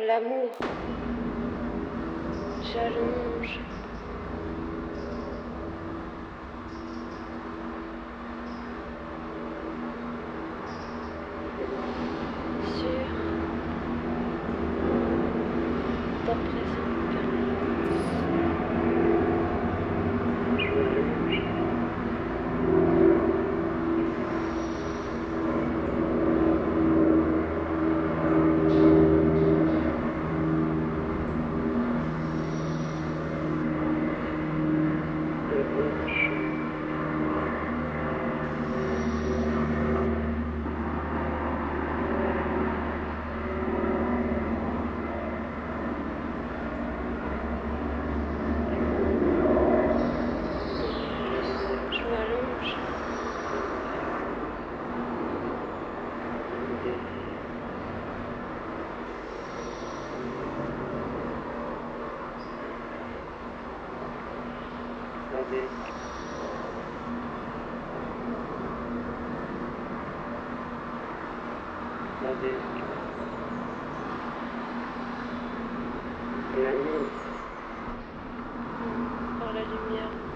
L'amour challenge. côté. Monter. Et la nuit. Par la lumière.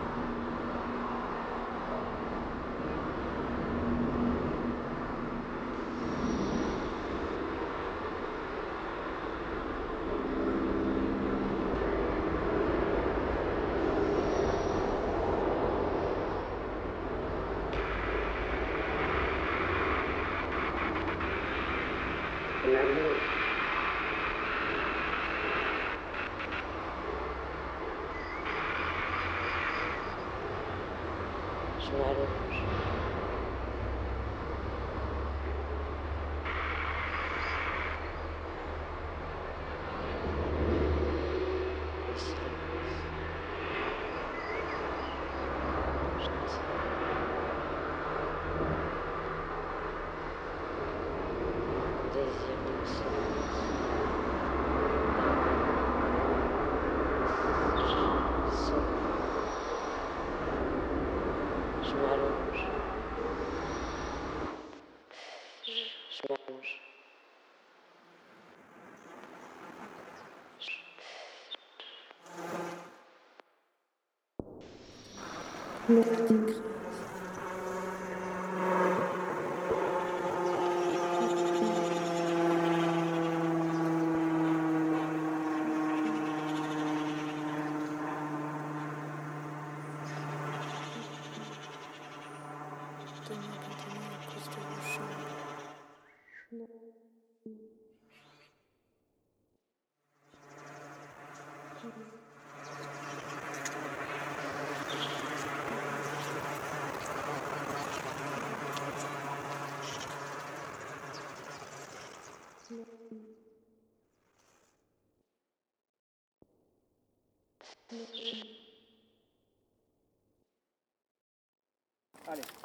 landlord. Shadows. It's Je, je m'allonge. Donne-moi 大连。